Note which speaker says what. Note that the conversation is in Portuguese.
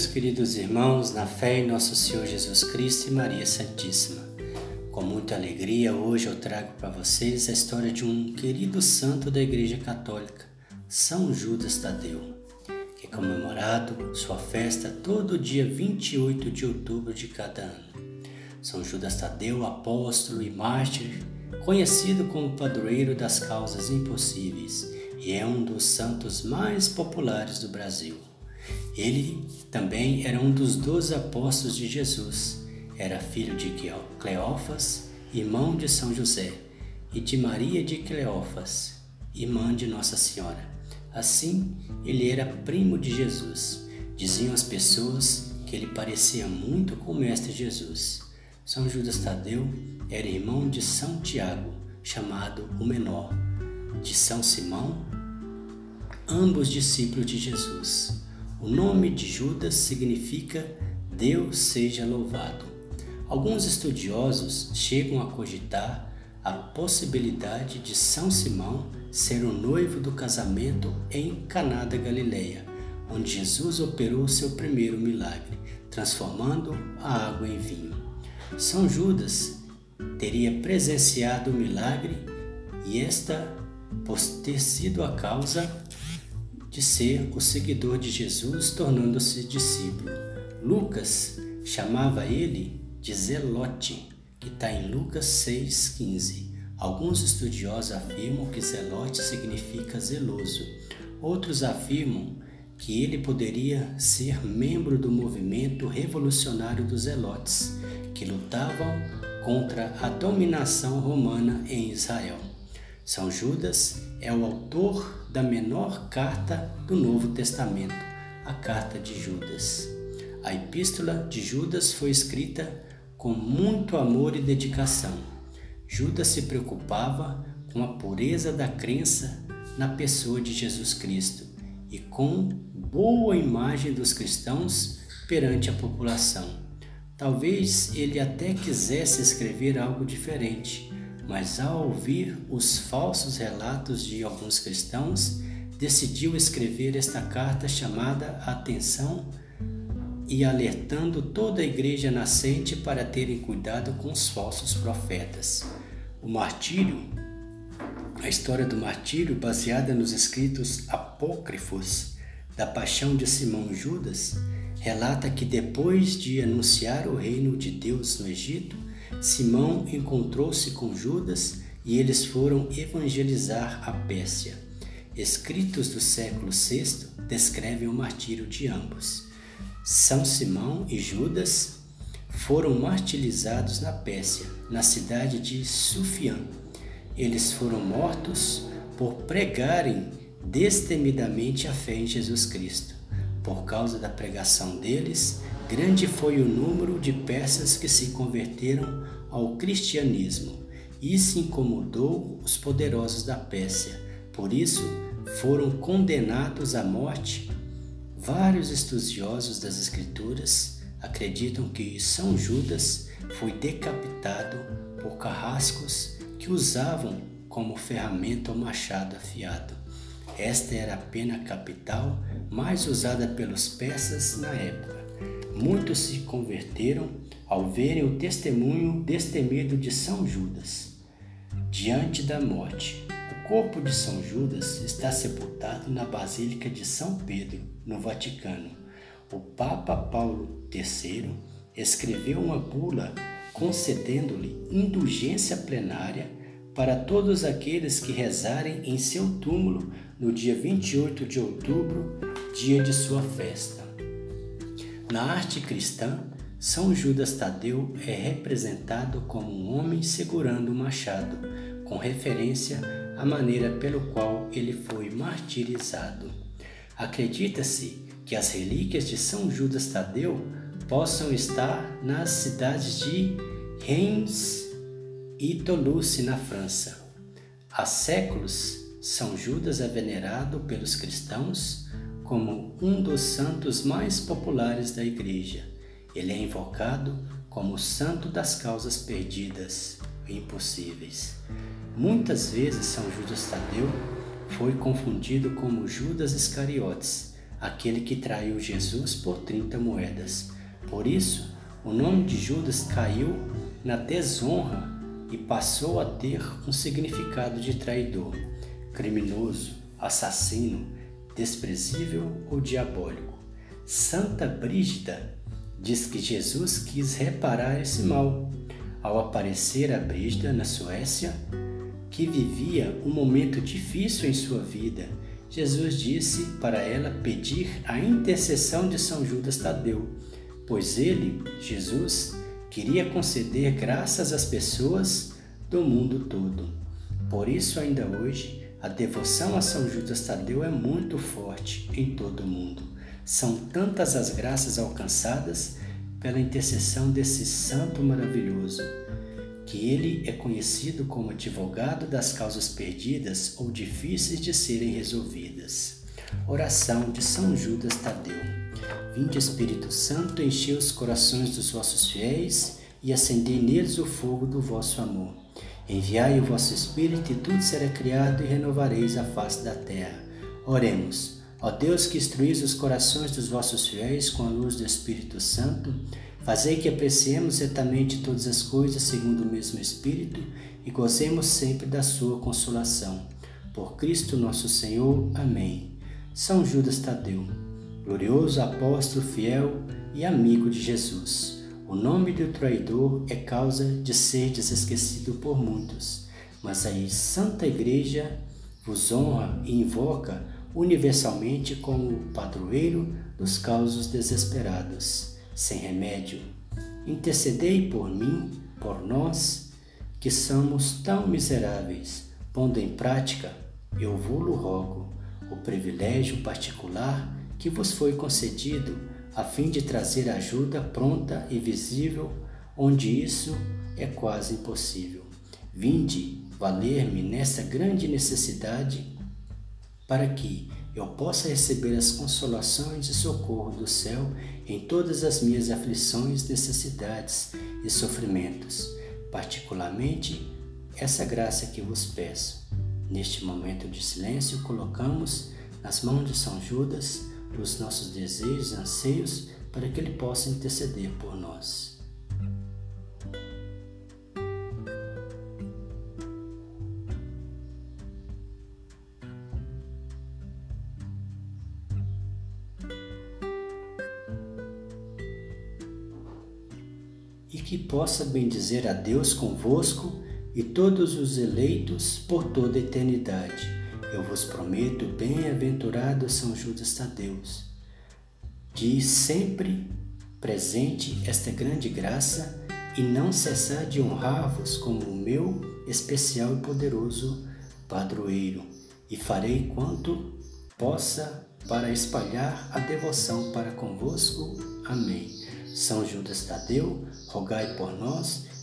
Speaker 1: Meus queridos irmãos, na fé em nosso Senhor Jesus Cristo e Maria Santíssima, com muita alegria hoje eu trago para vocês a história de um querido santo da Igreja Católica, São Judas Tadeu, que é comemorado sua festa todo dia 28 de outubro de cada ano. São Judas Tadeu, apóstolo e mártir, conhecido como padroeiro das causas impossíveis e é um dos santos mais populares do Brasil. Ele também era um dos doze apóstolos de Jesus. Era filho de Cleófas, irmão de São José, e de Maria de Cleófas, irmã de Nossa Senhora. Assim, ele era primo de Jesus. Diziam as pessoas que ele parecia muito com o Mestre Jesus. São Judas Tadeu era irmão de São Tiago, chamado o Menor, de São Simão, ambos discípulos de Jesus. O nome de Judas significa Deus seja louvado. Alguns estudiosos chegam a cogitar a possibilidade de São Simão ser o noivo do casamento em Caná da Galileia, onde Jesus operou seu primeiro milagre, transformando a água em vinho. São Judas teria presenciado o milagre e esta por ter sido a causa de ser o seguidor de Jesus, tornando-se discípulo. Lucas chamava ele de Zelote, que está em Lucas 6,15. Alguns estudiosos afirmam que Zelote significa zeloso, outros afirmam que ele poderia ser membro do movimento revolucionário dos Zelotes, que lutavam contra a dominação romana em Israel. São Judas é o autor da menor carta do Novo Testamento, a Carta de Judas. A Epístola de Judas foi escrita com muito amor e dedicação. Judas se preocupava com a pureza da crença na pessoa de Jesus Cristo e com boa imagem dos cristãos perante a população. Talvez ele até quisesse escrever algo diferente, mas ao ouvir os falsos relatos de alguns cristãos, decidiu escrever esta carta chamada Atenção e alertando toda a igreja nascente para terem cuidado com os falsos profetas. O martírio, a história do martírio, baseada nos escritos apócrifos da paixão de Simão Judas, relata que depois de anunciar o reino de Deus no Egito, Simão encontrou-se com Judas e eles foram evangelizar a Pérsia. Escritos do século VI descrevem o martírio de ambos. São Simão e Judas foram martirizados na Pérsia, na cidade de Sufiã. Eles foram mortos por pregarem destemidamente a fé em Jesus Cristo. Por causa da pregação deles, Grande foi o número de persas que se converteram ao cristianismo. Isso incomodou os poderosos da Pérsia. Por isso, foram condenados à morte. Vários estudiosos das Escrituras acreditam que São Judas foi decapitado por carrascos que usavam como ferramenta o machado afiado. Esta era a pena capital mais usada pelos persas na época. Muitos se converteram ao verem o testemunho destemido de São Judas. Diante da morte, o corpo de São Judas está sepultado na Basílica de São Pedro, no Vaticano. O Papa Paulo III escreveu uma bula concedendo-lhe indulgência plenária para todos aqueles que rezarem em seu túmulo no dia 28 de outubro, dia de sua festa. Na arte cristã, São Judas Tadeu é representado como um homem segurando um machado, com referência à maneira pelo qual ele foi martirizado. Acredita-se que as relíquias de São Judas Tadeu possam estar nas cidades de Reims e Toulouse, na França. Há séculos, São Judas é venerado pelos cristãos como um dos santos mais populares da Igreja. Ele é invocado como o santo das causas perdidas e impossíveis. Muitas vezes São Judas Tadeu foi confundido como Judas Iscariotes, aquele que traiu Jesus por 30 moedas. Por isso, o nome de Judas caiu na desonra e passou a ter um significado de traidor, criminoso, assassino, desprezível ou diabólico. Santa Brígida diz que Jesus quis reparar esse mal ao aparecer a Brígida na Suécia, que vivia um momento difícil em sua vida. Jesus disse para ela pedir a intercessão de São Judas Tadeu, pois ele, Jesus, queria conceder graças às pessoas do mundo todo. Por isso, ainda hoje, a devoção a São Judas Tadeu é muito forte em todo o mundo. São tantas as graças alcançadas pela intercessão desse santo maravilhoso, que ele é conhecido como advogado das causas perdidas ou difíceis de serem resolvidas. Oração de São Judas Tadeu. Vinde, Espírito Santo, enchei os corações dos vossos fiéis e acendei neles o fogo do vosso amor. Enviai o vosso Espírito e tudo será criado e renovareis a face da terra. Oremos. Ó Deus que instruís os corações dos vossos fiéis com a luz do Espírito Santo, fazei que apreciemos certamente todas as coisas segundo o mesmo Espírito e gozemos sempre da sua consolação. Por Cristo nosso Senhor. Amém. São Judas Tadeu glorioso apóstolo fiel e amigo de Jesus. O nome do traidor é causa de ser esquecido por muitos, mas a Santa Igreja vos honra e invoca universalmente como padroeiro dos causos desesperados, sem remédio. Intercedei por mim, por nós, que somos tão miseráveis, pondo em prática, eu vou-lo rogo, o privilégio particular que vos foi concedido a fim de trazer ajuda pronta e visível onde isso é quase impossível. Vinde valer-me nessa grande necessidade para que eu possa receber as consolações e socorro do céu em todas as minhas aflições, necessidades e sofrimentos, particularmente essa graça que vos peço. Neste momento de silêncio, colocamos nas mãos de São Judas os nossos desejos e anseios para que Ele possa interceder por nós. E que possa bendizer a Deus convosco e todos os eleitos por toda a eternidade eu vos prometo, bem-aventurado São Judas Tadeus, de sempre presente esta grande graça e não cessar de honrar-vos como o meu especial e poderoso padroeiro, e farei quanto possa para espalhar a devoção para convosco. Amém. São Judas Tadeu, rogai por nós